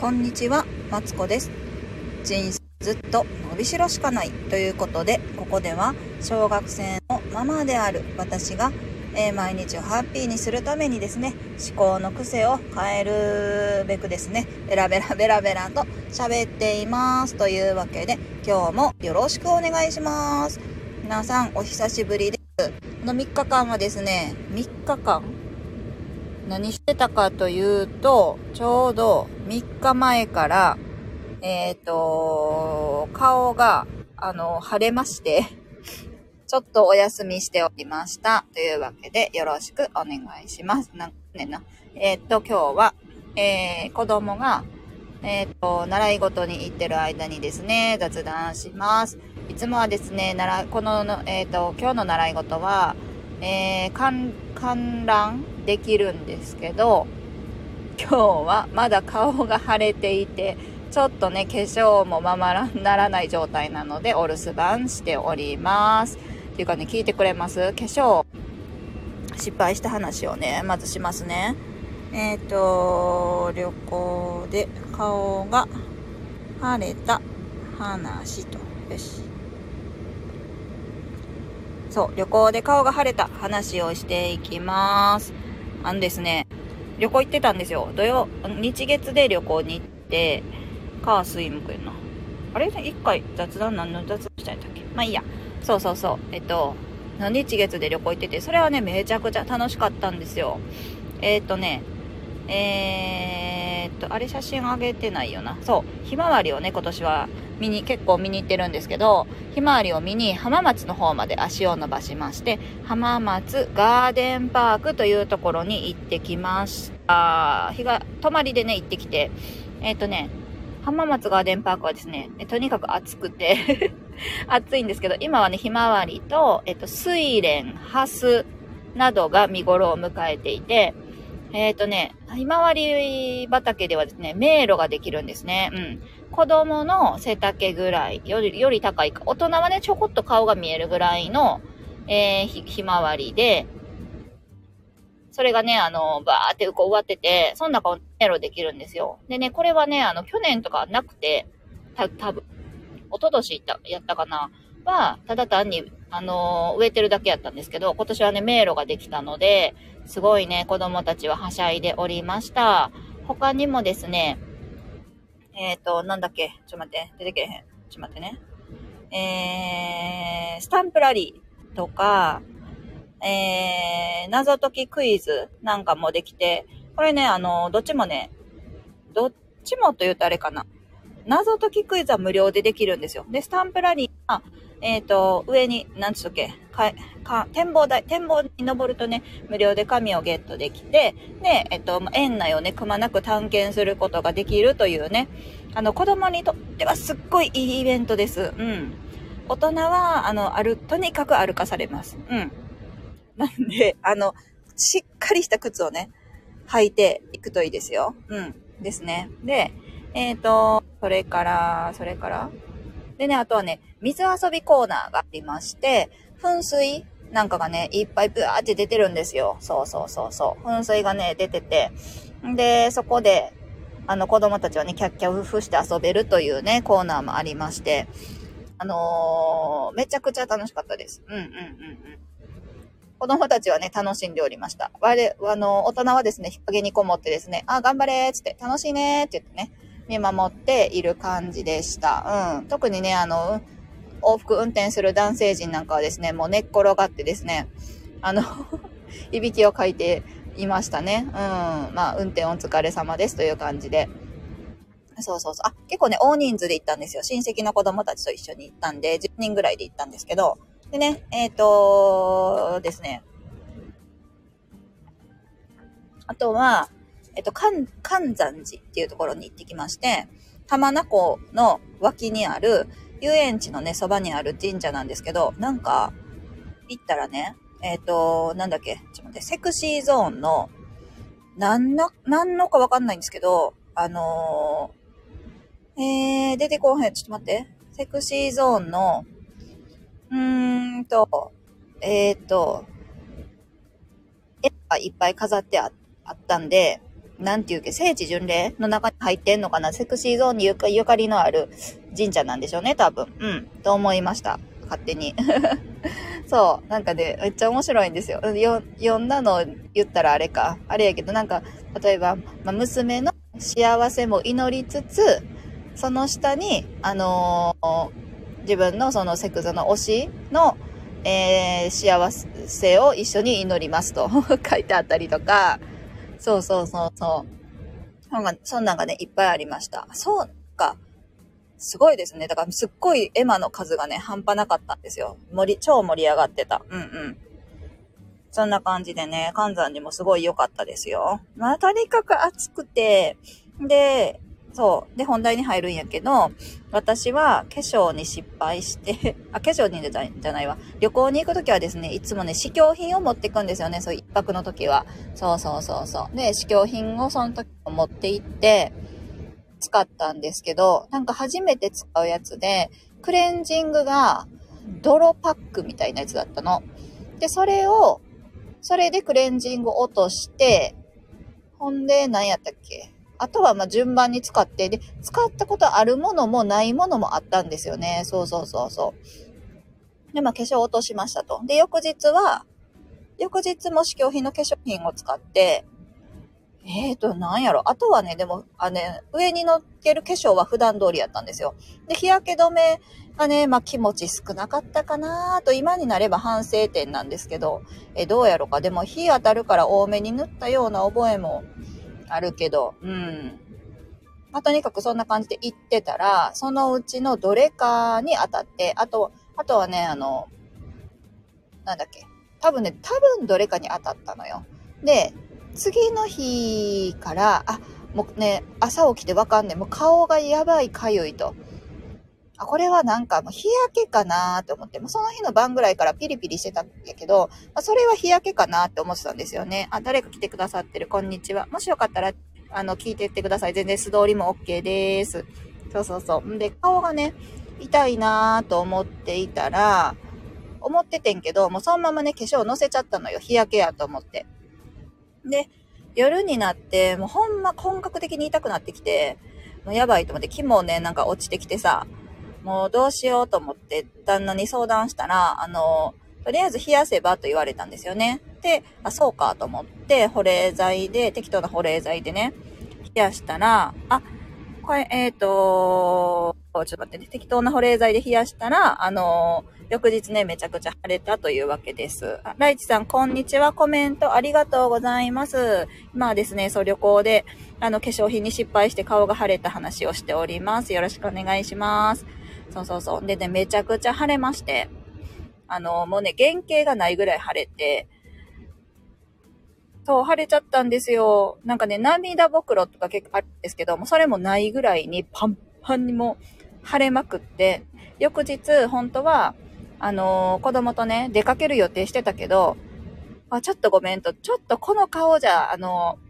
こんにちは、マツコです。人生ずっと伸びしろしかないということで、ここでは小学生のママである私が、えー毎日をハッピーにするためにですね、思考の癖を変えるべくですね、ベラベラベラベラと喋っています。というわけで、今日もよろしくお願いします。皆さん、お久しぶりです。この3日間はですね、3日間何してたかというと、ちょうど3日前から、えっ、と、顔が、あの、腫れまして、ちょっとお休みしておりました。というわけで、よろしくお願いします。なんねな。えっ、と、今日は、えー、子供が、えっ、と、習い事に行ってる間にですね、雑談します。いつもはですね、習い、この、えっ、と、今日の習い事は、えー、観覧できるんですけど、今日はまだ顔が腫れていて、ちょっとね、化粧もままならない状態なので、お留守番しております。っていうかね、聞いてくれます？化粧、失敗した話をね、まずしますね。えっ、と、旅行で顔が腫れた話と。よし。そう、旅行で顔が腫れた話をしていきます。あのですね、旅行行ってたんですよ。土曜、日月で旅行に行って、火水木やな。あれ？一回雑談何の雑談したんだっけ？まあいいや。そうそうそう。えっと、日月で旅行行ってて、それはね、めちゃくちゃ楽しかったんですよ。えっとね、えーっと、あれ写真あげてないよな。そう、ひまわりをね、今年は見に、結構見に行ってるんですけど、ひまわりを見に浜松の方まで足を伸ばしまして、浜松ガーデンパークというところに行ってきました。日が、泊まりでね、行ってきて、えーっとね、浜松ガーデンパークはですね、とにかく暑くて 暑いんですけど、今はね、ひまわりと、えっと、睡蓮、ハスなどが見頃を迎えていて、えっ、とね、ひまわり畑ではですね、迷路ができるんですね。うん。子供の背丈ぐらい、より、より高いか。大人はね、ちょこっと顔が見えるぐらいの、えーひ、ひまわりで、それがね、あの、バーってこう終わってて、その中を迷路できるんですよ。でね、これはね、あの、去年とかなくて、た、多分一昨年行った、やったかなは、ただ単に、あの植えてるだけやったんですけど、今年はね、迷路ができたので、すごいね、子供たちははしゃいでおりました。他にもですね、えっ、と、なんだっけ、ちょっと待って、出てけへん。ちょっと待ってね。えー、スタンプラリーとか、えー、謎解きクイズなんかもできて、これね、あの、どっちもね、どっちもと言うとあれかな。謎解きクイズは無料でできるんですよ。で、スタンプラリーは、えっ、と、上に、なんつうっけ、か、か、展望台、展望に登るとね、無料で紙をゲットできて、で、えっ、と、園内をね、くまなく探検することができるというね、あの、子供にとってはすっごいいいイベントです。うん。大人は、あの、ある、とにかく歩かされます。うん。なんで、あの、しっかりした靴をね、履いていくといいですよ。うん。ですね。で、えっ、と、それから、それから、でね、あとはね、水遊びコーナーがありまして、噴水なんかがね、いっぱいブワーって出てるんですよ。そうそうそうそう。噴水がね、出てて。んで、そこで、あの、子供たちはね、キャッキャウフして遊べるというね、コーナーもありまして、あのーめちゃくちゃ楽しかったです。うんうんうんうん。子供たちはね、楽しんでおりました。我、あの、大人はですね、日陰にこもってですね、あ、頑張れーつって、楽しいねーって言ってね、見守っている感じでした。うん。特にね、あの、往復運転する男性陣なんかはですね、もう寝っ転がってですね、あの、いびきをかいていましたね。うん。まあ、運転お疲れ様ですという感じで。そうそうそう。あ、結構ね、大人数で行ったんですよ。親戚の子供たちと一緒に行ったんで、10人ぐらいで行ったんですけど、でね、えっ、とですね。あとは、えっ、と、関、関山寺っていうところに行ってきまして、浜名湖の脇にある、遊園地のね、そばにある神社なんですけど、なんか、行ったらね、えっ、と、なんだっけ、ちょっと待って、セクシーゾーンの、なんの、なんのかわかんないんですけど、あのー、えー、出てこうへん、ちょっと待って、セクシーゾーンの、うーんと、えっ、と、絵がいっぱい飾ってあったんで、なんていうけ、聖地巡礼の中に入ってんのかな？セクシーゾーンにゆかゆかりのある神社なんでしょうね、多分。うん。と思いました。勝手に。そう。なんかね、めっちゃ面白いんですよ。よ、読んだの言ったらあれか。あれやけど、なんか、例えば、ま、娘の幸せも祈りつつ、その下に、あのー、自分のそのセクゾの推しの、えー、幸せを一緒に祈りますと 書いてあったりとか、そうそうそうそう。なんか、そんなんがね、いっぱいありました。そうか。すごいですね。だから、すっごいエマの数がね、半端なかったんですよ。盛り、超盛り上がってた。うんうん。そんな感じでね、関山にもすごい良かったですよ。まあ、とにかく暑くて、で、そう。で、本題に入るんやけど、私は化粧に失敗して あ、化粧に出たんじゃないわ。旅行に行くときはですね、いつもね、試供品を持っていくんですよね。そう、一泊の時は。そうそうそうそう。で、試供品をその時持って行って、使ったんですけど、なんか初めて使うやつで、クレンジングが泥パックみたいなやつだったの。で、それを、それでクレンジング落として、ほんで、何やったっけ？あとはま順番に使って、で、使ったことあるものもないものもあったんですよね。そうそうそうそう。で、まあ化粧落としましたと。で、翌日は、翌日も試供品の化粧品を使って、えーと、なんやろ。あとはね、でも、あね、上に乗っける化粧は普段通りやったんですよ。で、日焼け止めがね、まあ気持ち少なかったかなと、今になれば反省点なんですけど、え、どうやろか。でも、日当たるから多めに塗ったような覚えもあるけど、うん。まあ、とにかくそんな感じで行ってたら、そのうちのどれかに当たって、あと、あとはね、あの、なんだっけ。多分ね、多分どれかに当たったのよ。で、次の日から、あ、もうね、朝起きてわかんねえ。もう顔がやばいかゆいと。あ、これはなんか日焼けかなと思って、もうその日の晩ぐらいからピリピリしてたんやけど、まあ、それは日焼けかなって思ってたんですよね。あ、誰か来てくださってる、こんにちは。もしよかったら、あの、聞いてってください。全然素通りも OK です。そうそうそう。んで、顔がね、痛いなと思っていたら、思っててんけど、もうそのままね、化粧乗せちゃったのよ。日焼けやと思って。で、夜になって、もうほんま本格的に痛くなってきて、もうやばいと思って、気もね、なんか落ちてきてさ、もうどうしようと思って旦那に相談したら、あの、とりあえず冷やせばと言われたんですよね。で、あ、そうかと思って、保冷剤で、適当な保冷剤でね、冷やしたら、あ、これ、えっ、ー、と、ちょっと待ってね、適当な保冷剤で冷やしたら、あの翌日ね、めちゃくちゃ晴れたというわけです。あライチさん、こんにちは。コメントありがとうございます。今はですね、そう、旅行で、あの、化粧品に失敗して顔が腫れた話をしております。よろしくお願いします。そうそうそう。でね、めちゃくちゃ晴れまして、あの、もうね、原型がないぐらい晴れて、そう、晴れちゃったんですよ。なんかね、涙袋とか結構あるんですけども、それもないぐらいにパンパンにも晴れまくって、翌日、本当は、あのー、子供とね、出かける予定してたけど、あ、ちょっとごめんと、ちょっとこの顔じゃ、あのー、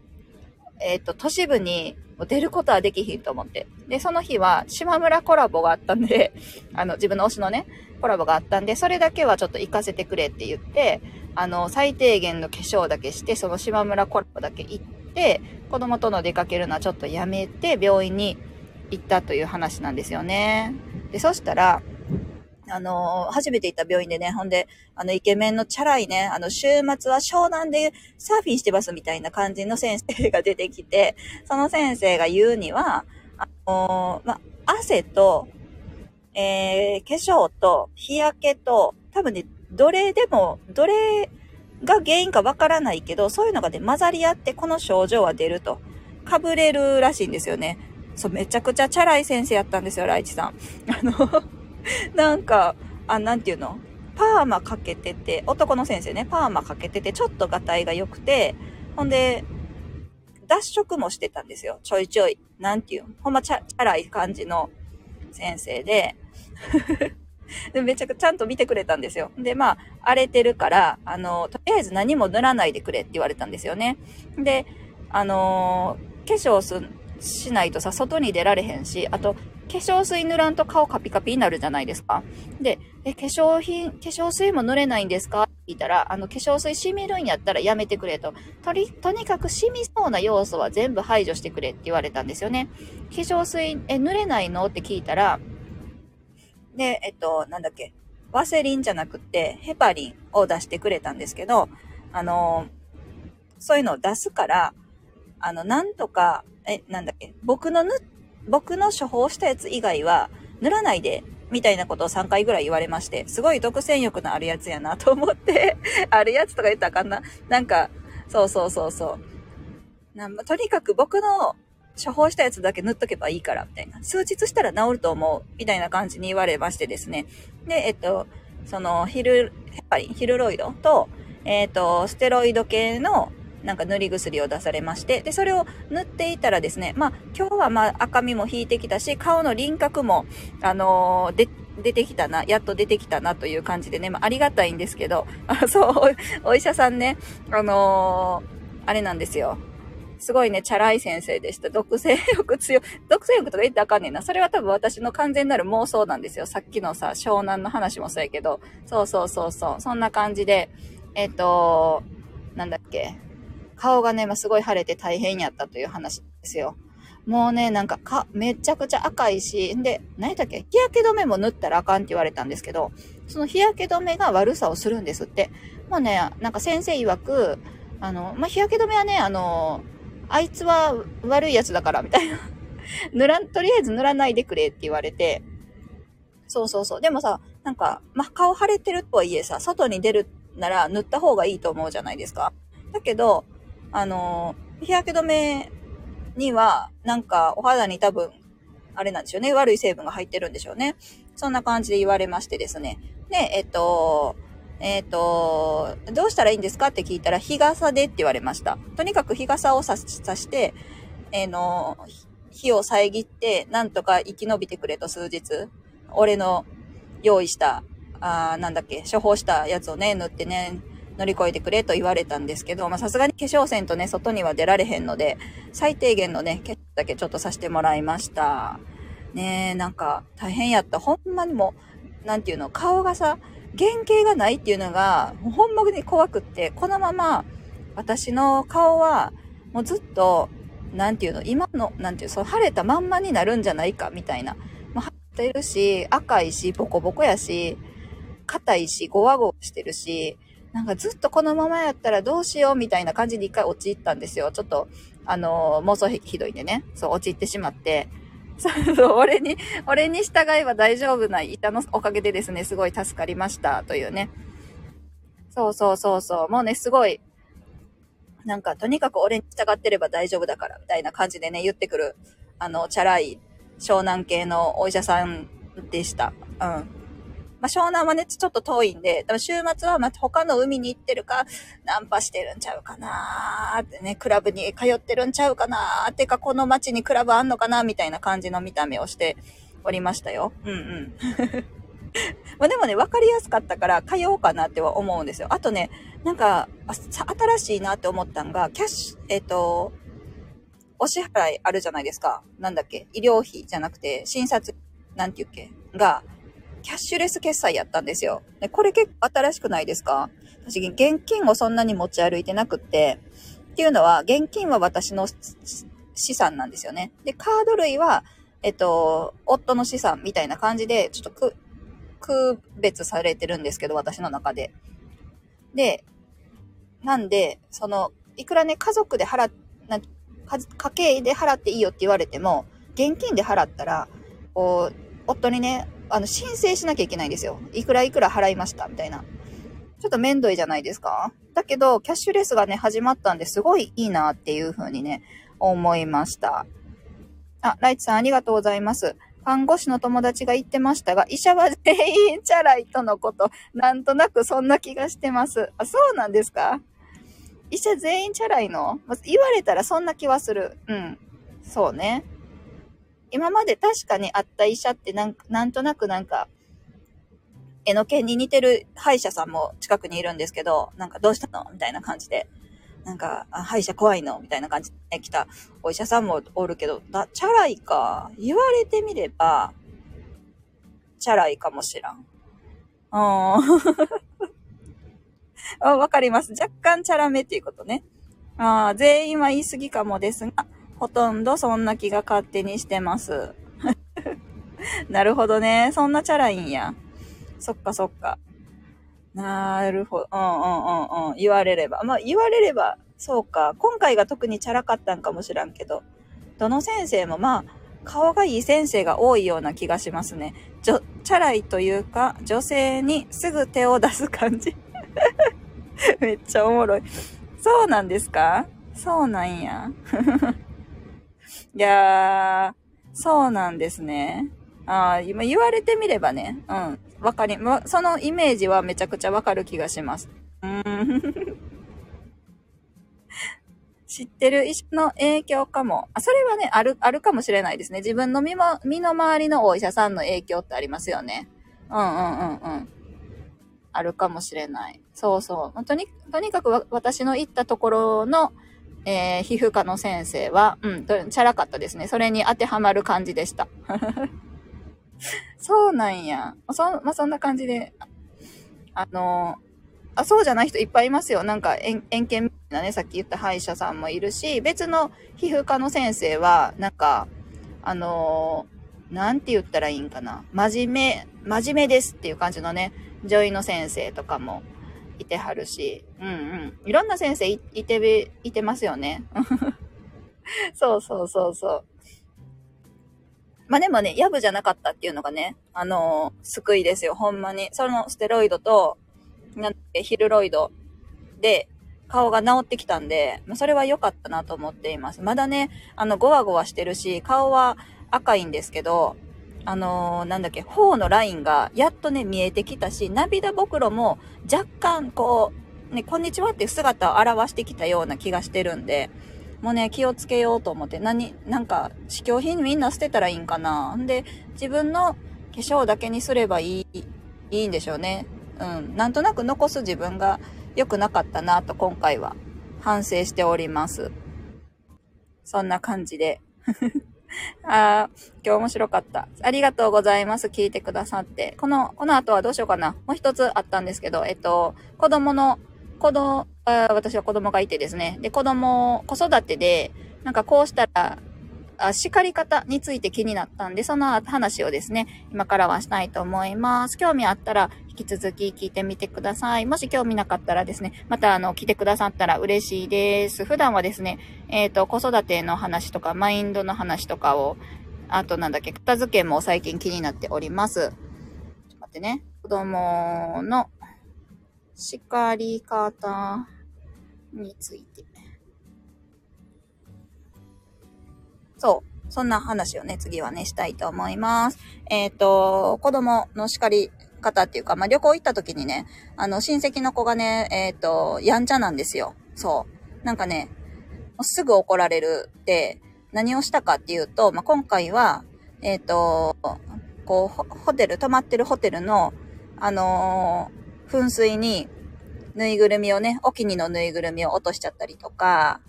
えっ、ー、と、都市部に出ることはできひんと思って。で、その日は島村コラボがあったんで、あの、自分の推しのね、コラボがあったんで、それだけはちょっと行かせてくれって言って、あの、最低限の化粧だけして、その島村コラボだけ行って、子供との出かけるのはちょっとやめて、病院に行ったという話なんですよね。で、そしたら、あの、初めて行った病院でね、ほんで、あの、イケメンのチャラいね、あの、週末は湘南でサーフィンしてますみたいな感じの先生が出てきて、その先生が言うには、あの、ま、汗と、えー、化粧と日焼けと、多分ね、どれでも、どれが原因かわからないけど、そういうのがね、混ざり合ってこの症状は出ると。かぶれるらしいんですよね。そう、めちゃくちゃチャラい先生やったんですよ、ライチさん。あの なんか、あ、なんていうの？パーマかけてて、男の先生ね、パーマかけてて、ちょっとガタイが良くて、ほんで、脱色もしてたんですよ。ちょいちょい。なんていうほんまチャチャラい感じの先生で。でめちゃくちゃちゃんと見てくれたんですよ。で、まあ、荒れてるから、あの、とりあえず何も塗らないでくれって言われたんですよね。で、あの化粧す、しないとさ、外に出られへんし、あと、化粧水塗らんと顔カピカピになるじゃないですか。で、え、化粧品、化粧水も塗れないんですか？って聞いたら、あの、化粧水染みるんやったらやめてくれと。とり、とにかく染みそうな要素は全部排除してくれって言われたんですよね。化粧水、え、塗れないの？って聞いたら、で、えっと、なんだっけ、ワセリンじゃなくて、ヘパリンを出してくれたんですけど、あの、そういうのを出すから、あの、なんとか、え、なんだっけ、僕の塗っ、僕の処方したやつ以外は塗らないでみたいなことを3回ぐらい言われまして、すごい独占欲のあるやつやなと思って あるやつとか言ったらあかんな。なんか、そうそうそうそう。なんとにかく僕の処方したやつだけ塗っとけばいいから、みたいな。数日したら治ると思う、みたいな感じに言われましてですね。で、えっと、その、ヒル、ヘパリン、ヒルロイドと、えっと、ステロイド系のなんか塗り薬を出されまして、で、それを塗っていたらですね、まあ、今日はまあ赤みも引いてきたし、顔の輪郭も、あのー、で、出てきたな、やっと出てきたなという感じでね、まあ、ありがたいんですけど、あそう、お医者さんね、あのー、あれなんですよ。すごいね、チャラい先生でした。毒性欲強。毒性欲とか言ってあかんねんな。それは多分私の完全なる妄想なんですよ。さっきのさ、湘南の話もそうやけど。そうそうそうそう。そんな感じで、えっ、ー、と、なんだっけ。顔がね、まあ、すごい腫れて大変やったという話ですよ。もうね、なんか、か、めちゃくちゃ赤いし、んで、何やったっけ？日焼け止めも塗ったらあかんって言われたんですけど、その日焼け止めが悪さをするんですって。もうね、なんか先生曰く、あの、まあ、日焼け止めはね、あの、あいつは悪いやつだから、みたいな。塗らん、とりあえず塗らないでくれって言われて、そうそうそう。でもさ、なんか、まあ、顔腫れてるとはいえさ、外に出るなら塗った方がいいと思うじゃないですか。だけど、あの、日焼け止めには、なんかお肌に多分、あれなんでしょうね。悪い成分が入ってるんでしょうね。そんな感じで言われましてですね。で、えっと、えっと、どうしたらいいんですかって聞いたら、日傘でって言われました。とにかく日傘をさして、えー、の、火を遮って、なんとか生き延びてくれと数日。俺の用意した、あなんだっけ、処方したやつをね、塗ってね、乗り越えてくれと言われたんですけど、まさすがに化粧線とね、外には出られへんので、最低限のね、ケだけちょっとさせてもらいました。ねえ、なんか大変やった。ほんまにもう、なんていうの、顔がさ、原型がないっていうのが、ほんまに怖くって、このまま、私の顔は、もうずっと、なんていうの、今の、なんていう、その晴れたまんまになるんじゃないか、みたいな。もう晴れてるし、赤いし、ボコボコやし、硬いし、ゴワゴワしてるし、なんかずっとこのままやったらどうしようみたいな感じで一回陥ったんですよ。ちょっと、あのー、妄想ひどいんでね。そう、陥ってしまって。そ うそう、俺に、俺に従えば大丈夫な板のおかげでですね、すごい助かりましたというね。そうそうそうそう。もうね、すごい、なんか、とにかく俺に従ってれば大丈夫だから、みたいな感じでね、言ってくる、あの、チャラい、湘南系のお医者さんでした。うん。まあ、湘南はね、ちょっと遠いんで、多分週末はま他の海に行ってるか、ナンパしてるんちゃうかなーってね、クラブに通ってるんちゃうかなーってか、この街にクラブあんのかなみたいな感じの見た目をしておりましたよ。うんうん。まあでもね、わかりやすかったから通おうかなっては思うんですよ。あとね、なんか、新しいなって思ったんが、キャッシュ、えっ、ー、と、お支払いあるじゃないですか。なんだっけ？医療費じゃなくて、診察、なんて言うっけ？が、キャッシュレス決済やったんですよ。で、これ結構新しくないですか？私、現金をそんなに持ち歩いてなくって、っていうのは、現金は私の資産なんですよね。で、カード類は、えっと、夫の資産みたいな感じで、ちょっとく、区別されてるんですけど、私の中で。で、なんで、その、いくらね、家族で払っ、な家計で払っていいよって言われても、現金で払ったら、こう、夫にね、あの、申請しなきゃいけないんですよ。いくらいくら払いました、みたいな。ちょっとめんどいじゃないですかだけど、キャッシュレスがね、始まったんですごいいいなっていう風にね、思いました。あ、ライチさんありがとうございます。看護師の友達が言ってましたが、医者は全員チャラいとのこと、なんとなくそんな気がしてます。あ、そうなんですか？医者全員チャラいの？言われたらそんな気はする。うん。そうね。今まで確かに会った医者ってなんなんとなくなんか、絵の剣に似てる歯医者さんも近くにいるんですけど、なんかどうしたのみたいな感じで。なんか、歯医者怖いのみたいな感じで来たお医者さんもおるけど、だ、チャラいか。言われてみれば、チャラいかもしらん。うん。あわかります。若干チャラめっていうことね。ああ、全員は言い過ぎかもですが、ほとんどそんな気が勝手にしてます。なるほどね。そんなチャラいんや。そっかそっか。なるほど。うんうんうんうん。言われれば。まあ言われれば、そうか。今回が特にチャラかったんかもしらんけど。どの先生もまあ、顔がいい先生が多いような気がしますね。ちょ、チャラいというか、女性にすぐ手を出す感じ。めっちゃおもろい。そうなんですか？そうなんや。いやー、そうなんですね。ああ、今言われてみればね、うん、わかり、そのイメージはめちゃくちゃわかる気がします。うん。知ってる医者の影響かも。あ、それはね、ある、あるかもしれないですね。自分の身も、身の回りのお医者さんの影響ってありますよね。うんうんうんうん。あるかもしれない。そうそう。とに、とにかく私の行ったところの、えー、皮膚科の先生は、うん、チャラかったですね。それに当てはまる感じでした。そうなんや。そ、まあ、そんな感じで、あのあ、そうじゃない人いっぱいいますよ。なんか、遠見みたいなね、さっき言った歯医者さんもいるし、別の皮膚科の先生は、なんか、あのー、なんて言ったらいいんかな。真面目、真面目ですっていう感じのね、女医の先生とかもいてはるし、うんうん。いろんな先生いて、いてますよね。そうそうそうそう。まあでもね、ヤブじゃなかったっていうのがね、あのー、救いですよ、ほんまに。そのステロイドと、なんて、ヒルロイドで、顔が治ってきたんで、まあ、それは良かったなと思っています。まだね、あの、ゴワゴワしてるし、顔は赤いんですけど、あのー、なんだっけ、頬のラインがやっとね、見えてきたし、涙袋も若干こう、ね、こんにちはっていう姿を表してきたような気がしてるんで、もうね、気をつけようと思って、何、なんか、試供品みんな捨てたらいいんかなんで、自分の化粧だけにすればいい、いいんでしょうね。うん。なんとなく残す自分が良くなかったなと今回は反省しております。そんな感じで。あ、今日面白かった。ありがとうございます。聞いてくださって。この、この後はどうしようかな。もう一つあったんですけど、えっと、子供の子供、私は子供がいてですね。で、子供、子育てで、なんかこうしたら、あ叱り方について気になったんで、その話をですね、今からはしたいと思います。興味あったら、引き続き聞いてみてください。もし興味なかったらですね、またあの、来てくださったら嬉しいです。普段はですね、えっ、ー、と、子育ての話とか、マインドの話とかを、あとなんだっけ、片付けも最近気になっております。ちょっと待ってね。子供の叱り方について。そう。そんな話をね、次はね、したいと思います。えっ、ー、と、子供の叱り方っていうか、まあ、旅行行った時にね、あの、親戚の子がね、えっ、ー、と、やんちゃなんですよ。そう。なんかね、すぐ怒られるって、何をしたかっていうと、まあ、今回は、えっ、ー、と、こう、ホテル、泊まってるホテルの、あの噴水に、ぬいぐるみをね、お気にのぬいぐるみを落としちゃったりとか、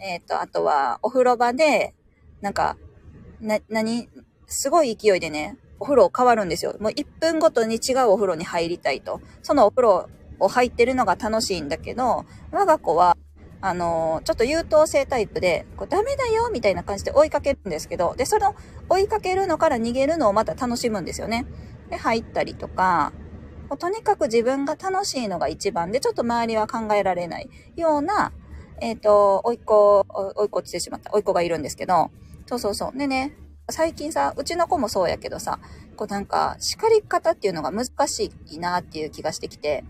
えっ、ー、と、あとは、お風呂場で、なんか、な、なに、すごい勢いでね、お風呂変わるんですよ。もう1分ごとに違うお風呂に入りたいと。そのお風呂を入ってるのが楽しいんだけど、我が子は、あのー、ちょっと優等生タイプで、こうダメだよみたいな感じで追いかけるんですけど、で、その追いかけるのから逃げるのをまた楽しむんですよね。で、入ったりとか、もうとにかく自分が楽しいのが一番で、ちょっと周りは考えられないような、えっ、ー、と、おいっ子、おいっ子落ちてしまった、おいっ子がいるんですけど、そうそうそう。でね、最近さ、うちの子もそうやけどさ、こうなんか、叱り方っていうのが難しいなっていう気がしてきて、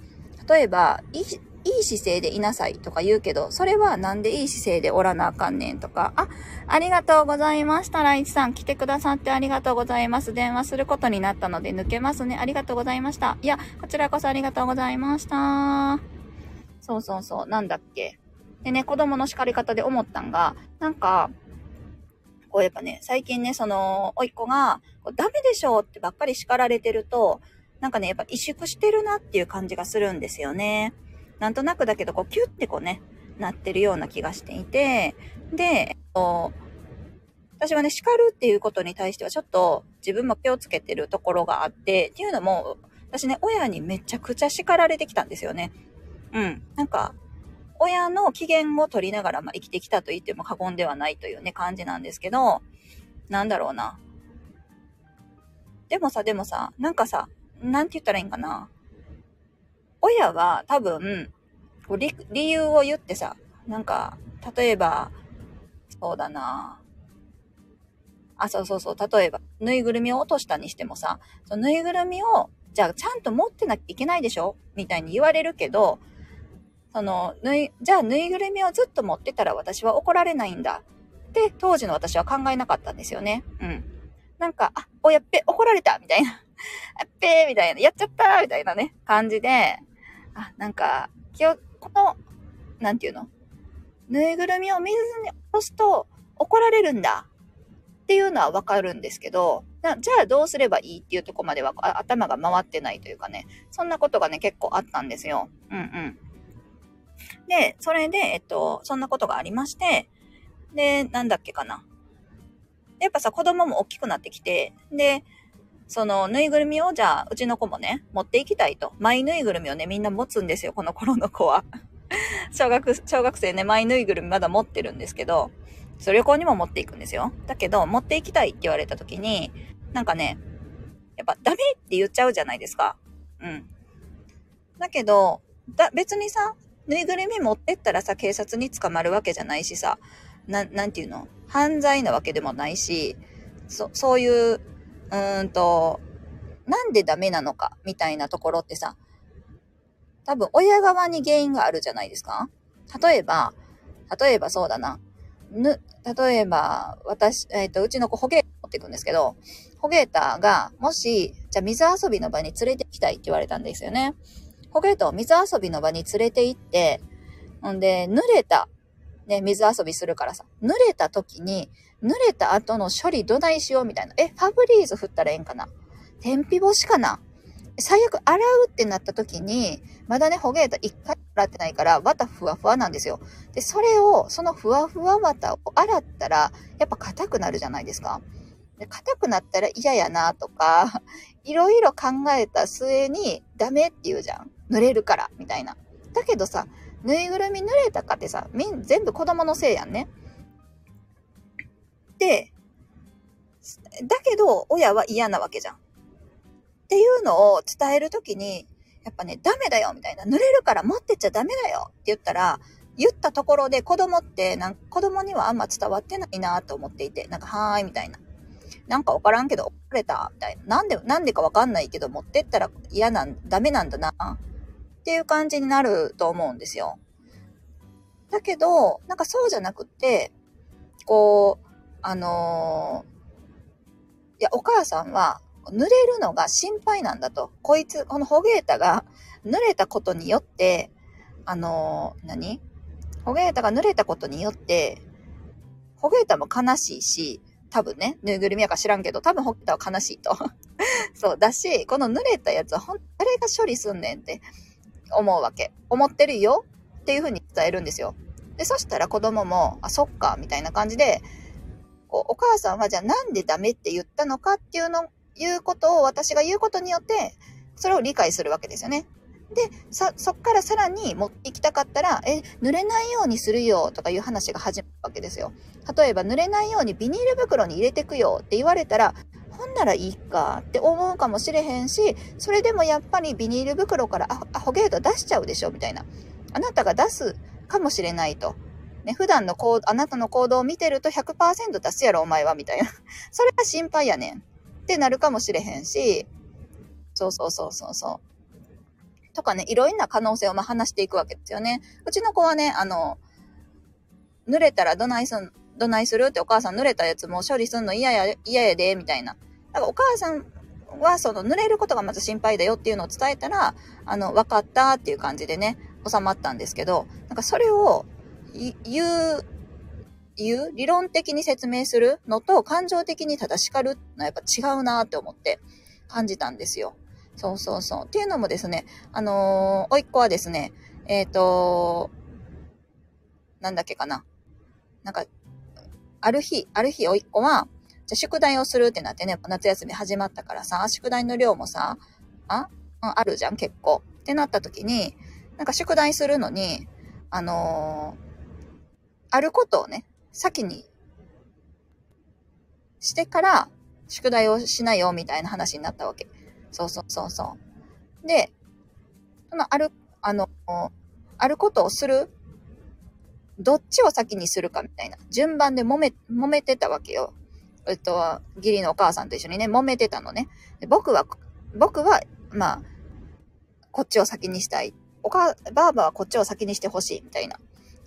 例えば、いい、いい姿勢でいなさいとか言うけど、それはなんでいい姿勢でおらなあかんねんとか、あ、ありがとうございました。ライチさん来てくださってありがとうございます。電話することになったので抜けますね。ありがとうございました。いや、こちらこそありがとうございました。そうそうそう、なんだっけ。でね、子供の叱り方で思ったんが、なんか、こうやっぱね、最近ね、その、おいっ子が、ダメでしょってばっかり叱られてると、なんかね、やっぱ萎縮してるなっていう感じがするんですよね。なんとなくだけど、こう、キュッてこうね、なってるような気がしていて、で、私はね、叱るっていうことに対してはちょっと自分も気をつけてるところがあって、っていうのも、私ね、親にめちゃくちゃ叱られてきたんですよね。うん。なんか、親の機嫌を取りながら、まあ、生きてきたと言っても過言ではないというね、感じなんですけど、なんだろうな。でもさ、でもさ、なんかさ、なんて言ったらいいんかな。親は多分、理理由を言ってさ、なんか、例えば、そうだなあ、そうそうそう。例えば、ぬいぐるみを落としたにしてもさ、そのぬいぐるみを、じゃあちゃんと持ってなきゃいけないでしょ？みたいに言われるけど、その、ぬい、じゃあぬいぐるみをずっと持ってたら私は怒られないんだ。って当時の私は考えなかったんですよね。うん。なんか、あ、おやっぺ、怒られたみたいな。あっぺみたいな。やっちゃったみたいなね、感じで、あ、なんか、気を、この、なんていうの？ぬいぐるみを水に落とすと怒られるんだっていうのはわかるんですけど、じゃあどうすればいいっていうとこまでは頭が回ってないというかね、そんなことがね、結構あったんですよ。うんうん。で、それで、えっと、そんなことがありまして、で、なんだっけかな。やっぱさ、子供も大きくなってきて、で、そのぬいぐるみをじゃあ、うちの子もね、持っていきたいと。マイぬいぐるみをね、みんな持つんですよ、この頃の子は。小学、小学生ね、マイぬいぐるみまだ持ってるんですけど、そう、旅行にも持っていくんですよ。だけど、持っていきたいって言われた時に、なんかね、やっぱダメって言っちゃうじゃないですか。うん。だけど、だ、別にさ、ぬいぐるみ持ってったらさ、警察に捕まるわけじゃないしさ、な、なんていうの？犯罪なわけでもないし、そ、そういう、うーんと、なんでダメなのか、みたいなところってさ、多分親側に原因があるじゃないですか？例えば、例えばそうだな。ぬ、例えば、私、えっ、ー、と、うちの子、ホゲータ持っていくんですけど、ホゲータが、もし、じゃあ水遊びの場に連れて行きたいって言われたんですよね。ホゲータを水遊びの場に連れて行って、ほんで、濡れた、ね、水遊びするからさ、濡れた時に、濡れた後の処理どないしようみたいな。え、ファブリーズ振ったらええんかな？天日干しかな？最悪洗うってなった時に、まだね、ほげータ一回洗ってないから、綿ふわふわなんですよ。で、それを、そのふわふわ綿を洗ったら、やっぱ硬くなるじゃないですか。で硬くなったら嫌やなとか、いろいろ考えた末に、ダメって言うじゃん。濡れるから、みたいな。だけどさ、ぬいぐるみ濡れたかってさ、みん、全部子供のせいやんね。で、だけど、親は嫌なわけじゃん。っていうのを伝えるときに、やっぱね、ダメだよみたいな、濡れるから持ってっちゃダメだよって言ったら、言ったところで子供ってなん子供にはあんま伝わってないなと思っていて、なんかはーいみたいな。なんかわからんけど怒られたみたいな。なんで、なんでかわかんないけど持ってったら嫌なん、ダメなんだなっていう感じになると思うんですよ。だけど、なんかそうじゃなくて、こう、あのー、いや、お母さんは、濡れるのが心配なんだと。こいつ、このホゲータが 濡れたことによって、あのー、何？ホゲータが濡れたことによって、ホゲータも悲しいし、多分ね、ぬいぐるみやか知らんけど、多分ホゲータは悲しいと。そう、だし、この濡れたやつはほん、誰が処理すんねんって思うわけ。思ってるよっていう風に伝えるんですよ。で、そしたら子供も、あ、そっか、みたいな感じで、こうお母さんはじゃあなんでダメって言ったのかっていうのいうことを私が言うことによって、それを理解するわけですよね。で、そっからさらに持っていきたかったら、え、濡れないようにするよとかいう話が始まるわけですよ。例えば、濡れないようにビニール袋に入れてくよって言われたら、ほんならいいかって思うかもしれへんし、それでもやっぱりビニール袋から、あ、ホゲート出しちゃうでしょみたいな。あなたが出すかもしれないと。ね、普段の行あなたの行動を見てると100%出すやろ、お前は、みたいな。それが心配やねん。ってなるかもしれへんし、そうそうそうそうそう。とかね、いろんな可能性をまあ話していくわけですよね。うちの子はね、あの、濡れたらどないすん、どないするってお母さん濡れたやつも処理すんの嫌や、嫌やで、みたいな。だからお母さんはその濡れることがまず心配だよっていうのを伝えたら、あの、分かったっていう感じでね、収まったんですけど、なんかそれを言う言う、理論的に説明するのと感情的に正しかるのはやっぱ違うなって思って感じたんですよ。そうそうそう。っていうのもですね、あのー、おいっ子はですね、えっ、ー、となんだっけかな。なんか、ある日、ある日おいっ子は、じゃ宿題をするってなってね、夏休み始まったからさ、宿題の量もさ、あ、あるじゃん、結構。ってなった時に、なんか宿題するのに、あのーあることをね、先にしてから宿題をしないよみたいな話になったわけ。そうそうそうそう。で、そのある、あの、あることをするどっちを先にするかみたいな。順番で揉め、揉めてたわけよ。えっと、義理のお母さんと一緒にね、揉めてたのね。で僕は、僕は、まあ、こっちを先にしたい。おか、ばあばはこっちを先にしてほしい、みたいな。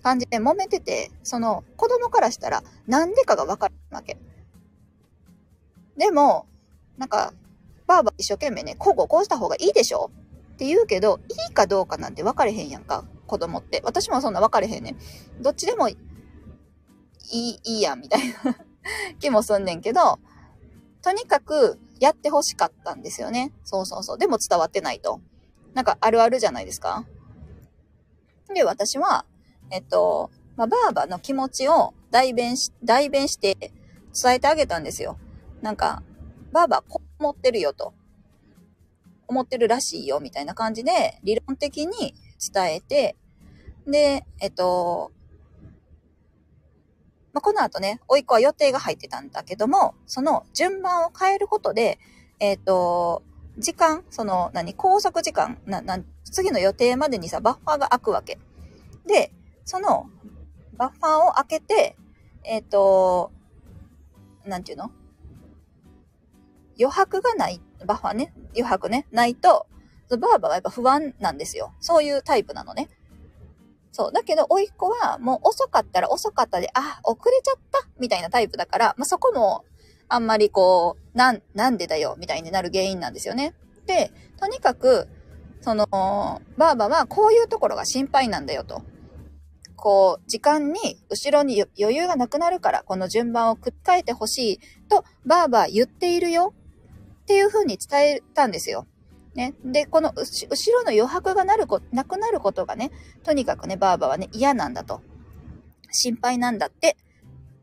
感じで揉めてて、その子供からしたらなんでかがわかるわけ。でも、なんか、ばあば一生懸命ね、こうこうこうした方がいいでしょ？って言うけど、いいかどうかなんて分かれへんやんか、子供って。私もそんな分かれへんねん。どっちでもいい、いいやん、みたいな 気もすんねんけど、とにかくやって欲しかったんですよね。そうそうそう。でも伝わってないと。なんかあるあるじゃないですか。で、私は、えっと、まあ、ばあばの気持ちを代弁し、代弁して伝えてあげたんですよ。なんか、ばあばこう思ってるよと。思ってるらしいよ、みたいな感じで、理論的に伝えて、で、えっと、まあ、この後ね、おいっ子は予定が入ってたんだけども、その順番を変えることで、えっと、時間、その、何、拘束時間、な、な、次の予定までにさ、バッファーが開くわけ。で、その、バッファーを開けて、えっ、ー、と、なんていうの？余白がない、バッファーね、余白ね、ないと、バーバーはやっぱ不安なんですよ。そういうタイプなのね。そう。だけど、甥っ子は、もう遅かったら遅かったで、あ、遅れちゃったみたいなタイプだから、まあ、そこも、あんまりこう、なん、なんでだよみたいになる原因なんですよね。で、とにかく、その、バーバはこういうところが心配なんだよと。こう、時間に後ろに余裕がなくなるから、この順番をくっかえてほしいと、バーバー言っているよっていう風に伝えたんですよ。ね。で、この後ろの余白がなるこ、なくなることがね、とにかくね、バーバはね、嫌なんだと。心配なんだって。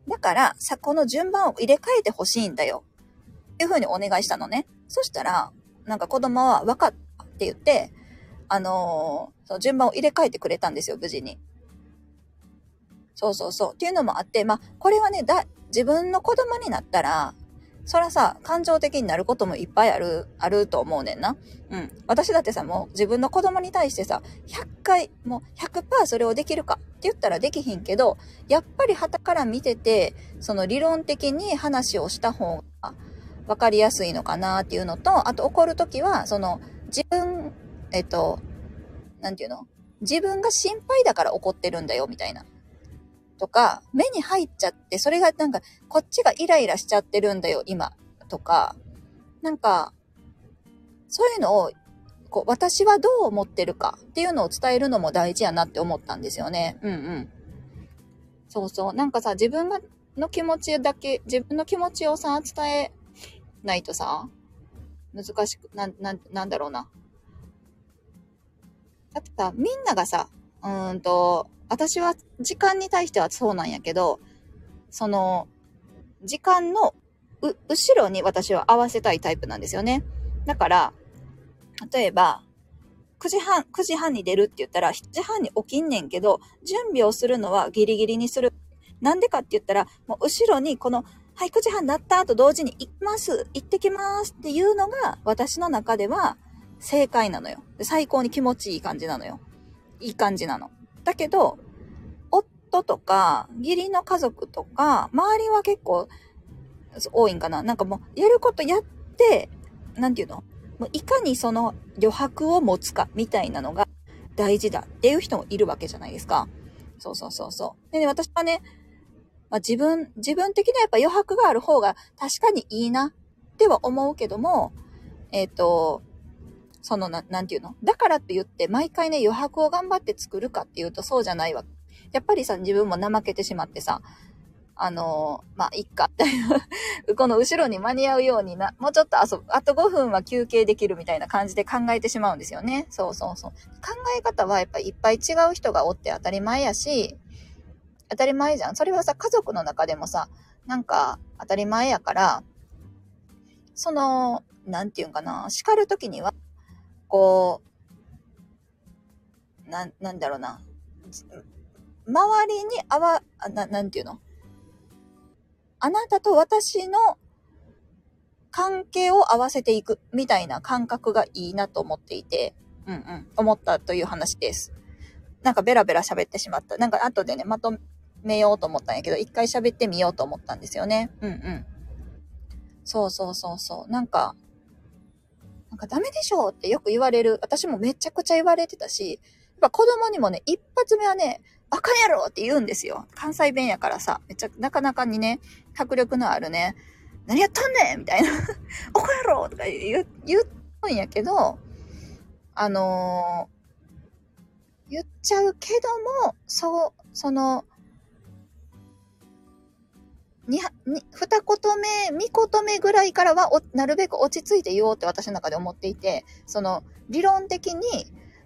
だから、さ、この順番を入れ替えてほしいんだよ。っていう風にお願いしたのね。そしたら、なんか子供は分かっって言って、あのー、その順番を入れ替えてくれたんですよ、無事に。そうそうそう。っていうのもあって、まあ、これはね、だ、自分の子供になったら、そらさ、感情的になることもいっぱいある、あると思うねんな。うん。私だってさ、もう自分の子供に対してさ、100回、もう100%それをできるかって言ったらできひんけど、やっぱり旗から見てて、その理論的に話をした方が分かりやすいのかなっていうのと、あと怒るときは、その自分、えっと、なんていうの？自分が心配だから怒ってるんだよ、みたいな。とか、目に入っちゃって、それがなんか、こっちがイライラしちゃってるんだよ、今、とか、なんか、そういうのを、こう、私はどう思ってるかっていうのを伝えるのも大事やなって思ったんですよね。うんうん。そうそう。なんかさ、自分がの気持ちだけ、自分の気持ちをさ、伝えないとさ、難しく、な、な、なんだろうな。だってさ、みんながさ、うーんと、私は時間に対してはそうなんやけど、その、時間の後ろに私は合わせたいタイプなんですよね。だから、例えば、9時半、9時半に出るって言ったら、7時半に起きんねんけど、準備をするのはギリギリにする。なんでかって言ったら、もう後ろにこの、はい、9時半になった後同時に行きます、行ってきますっていうのが、私の中では正解なのよ。最高に気持ちいい感じなのよ。いい感じなの。だけど、夫とか、義理の家族とか、周りは結構多いんかな。なんかもう、やることやって、なんていうの？もういかにその余白を持つか、みたいなのが大事だっていう人もいるわけじゃないですか。そうそうそうそう。でね、私はね、まあ、自分、自分的にはやっぱ余白がある方が確かにいいなっては思うけども、えっ、ー、と、そのな、なんていうの？だからって言って毎回ね余白を頑張って作るかっていうとそうじゃないわ。やっぱりさ、自分も怠けてしまってさ、あのー、まあ、いっか、この後ろに間に合うようにな、もうちょっと遊ぶ、あと5分は休憩できるみたいな感じで考えてしまうんですよね。そうそうそう。考え方はやっぱいっぱい違う人がおって当たり前やし、当たり前じゃん。それはさ、家族の中でもさ、なんか当たり前やから、その、なんていうんかな、叱るときには、こう、なん、なんだろうな。周りにあわ、な、なんていうの？あなたと私の関係を合わせていくみたいな感覚がいいなと思っていて、うんうん、思ったという話です。なんかベラベラ喋ってしまった。なんか後でね、まとめようと思ったんやけど、一回喋ってみようと思ったんですよね。うんうん。そうそうそうそう。なんか、なんかダメでしょってよく言われる。私もめちゃくちゃ言われてたし、やっぱ子供にもね、一発目はね、バカ野郎って言うんですよ。関西弁やからさ、めっちゃ、なかなかにね、迫力のあるね、何やったんねんみたいな。おこやろとか言う、言うんやけど、あのー、言っちゃうけども、そう、その、に、に、二言目、三言目ぐらいからはなるべく落ち着いて言おうって私の中で思っていて、その、理論的に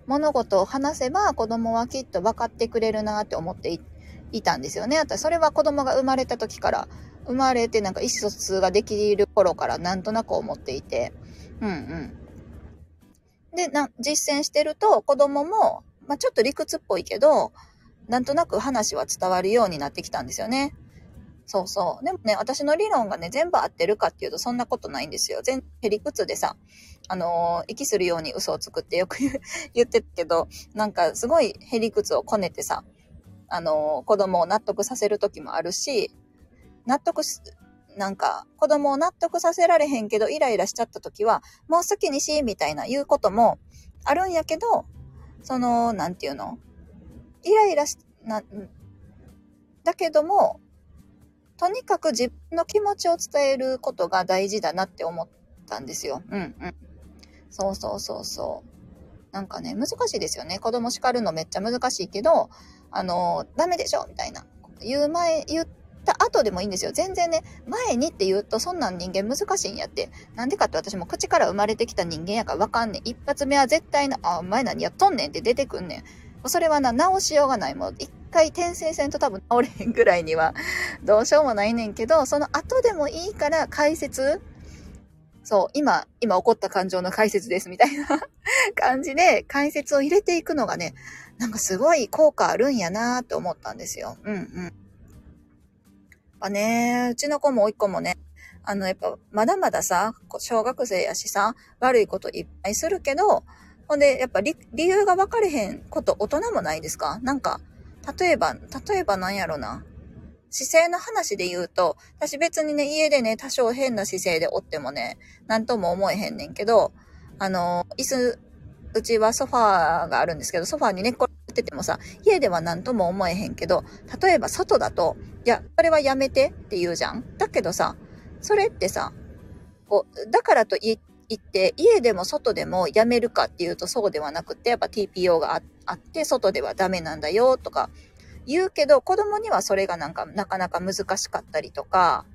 物事を話せば子供はきっと分かってくれるなって思っていたんですよね。私、それは子供が生まれた時から生まれてなんか意思疎通ができる頃からなんとなく思っていて、うんうん。で、な、実践してると子供も、まあ、ちょっと理屈っぽいけど、なんとなく話は伝わるようになってきたんですよね。そうそう。でもね、私の理論がね、全部合ってるかっていうとそんなことないんですよ。全、へりくつでさ、あのー、息するように嘘をつくってよく 言ってたけど、なんかすごいへりくつをこねてさ、あのー、子供を納得させる時もあるし、納得し、なんか、子供を納得させられへんけど、イライラしちゃった時は、もう好きにし、みたいな言うこともあるんやけど、その、なんていうの？イライラし、な、だけども、とにかく自分の気持ちを伝えることが大事だなって思ったんですよ。うんうん。そうそうそうそう。なんかね、難しいですよね。子供叱るのめっちゃ難しいけど、あの、ダメでしょみたいな。言う前、言った後でもいいんですよ。全然ね、前にって言うとそんなん人間難しいんやって。なんでかって私も口から生まれてきた人間やからわかんねん。一発目は絶対な、あ、前何やっとんねんって出てくんねん。それはな、直しようがない。もう一回転生せんと多分治れへんぐらいには どうしようもないねんけど、その後でもいいから解説そう、今、今起こった感情の解説ですみたいな 感じで解説を入れていくのがね、なんかすごい効果あるんやなーって思ったんですよ。うんうん。やっぱね、うちの子も一個もね、あの、やっぱ、まだまださ、小学生やしさ、悪いこといっぱいするけど、ほんで、やっぱ理理由が分かれへんこと大人もないですか？なんか、例えば、例えばなんやろな。姿勢の話で言うと、私別にね、家でね、多少変な姿勢でおってもね、なんとも思えへんねんけど、あの、椅子、うちはソファーがあるんですけど、ソファーに寝っ転がっててもさ、家では何とも思えへんけど、例えば外だと、いや、それはやめてって言うじゃんだけどさ、それってさ、こう、だからと言ってて、家でも外でもやめるかっていうとそうではなくて、やっぱ TPO があって、外ではダメなんだよとか言うけど、子供にはそれがなんかなかなか難しかったりとか、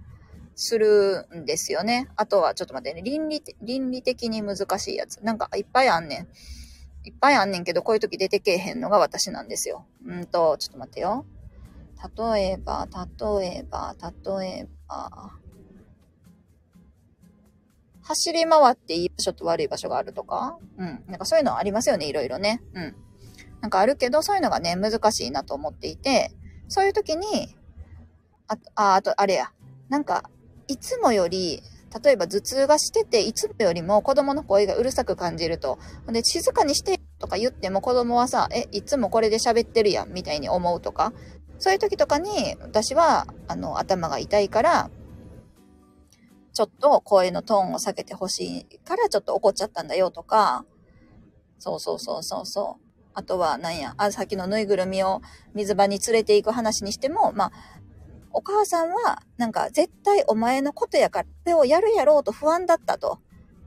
するんですよね。あとは、ちょっと待ってね、倫理、倫理的に難しいやつ。なんかいっぱいあんねん。いっぱいあんねんけど、こういう時出てけえへんのが私なんですよ。うんと、ちょっと待ってよ。例えば、例えば、例えば、走り回っていい場所と悪い場所があるとか？うん。なんかそういうのありますよね、いろいろね。うん。なんかあるけど、そういうのがね、難しいなと思っていて、そういう時に、あ、あ、あと、あれや。なんか、いつもより、例えば頭痛がしてて、いつもよりも子供の声がうるさく感じると。で、静かにしてとか言っても子供はさ、え、いつもこれで喋ってるやん、みたいに思うとか。そういう時とかに、私は、あの、頭が痛いから、ちょっと声のトーンを下げてほしいからちょっと怒っちゃったんだよとか、そうそうそうそうそう。あとは、なんや、あ、さきのぬいぐるみを水場に連れて行く話にしても、まあ、お母さんは、なんか、絶対お前のことやから、これをやるやろうと不安だったと。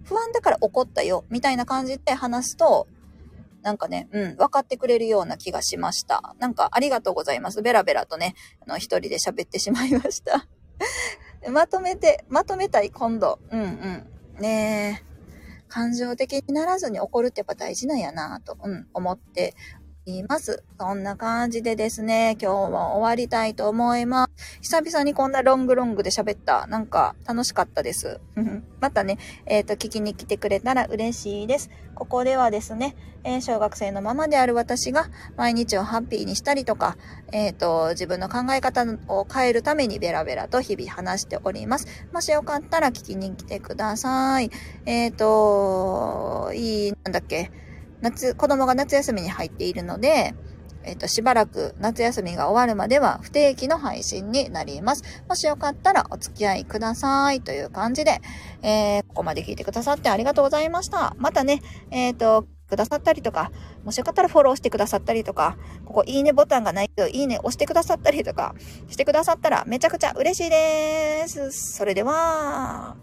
不安だから怒ったよ、みたいな感じで話すと、なんかね、うん、分かってくれるような気がしました。なんか、ありがとうございます。ベラベラとね、あの、一人で喋ってしまいました。まとめて、まとめたい、今度。うんうん。ねえ。感情的にならずに怒るってやっぱ大事なんやなと、うん、思っています。そんな感じでですね、今日も終わりたいと思います。久々にこんなロングロングで喋った。なんか楽しかったです。またね、えっ、ー、と、聞きに来てくれたら嬉しいです。ここではですね、えー、小学生のままである私が毎日をハッピーにしたりとか、えっ、ー、と、自分の考え方を変えるためにベラベラと日々話しております。もしよかったら聞きに来てください。えっ、と、いい、なんだっけ、夏、子供が夏休みに入っているので、えっ、と、しばらく夏休みが終わるまでは不定期の配信になります。もしよかったらお付き合いくださいという感じで、えー、ここまで聞いてくださってありがとうございました。またね、えっ、ー、と、くださったりとか、もしよかったらフォローしてくださったりとか、ここいいねボタンがないけど、いいね押してくださったりとか、してくださったらめちゃくちゃ嬉しいです。それでは、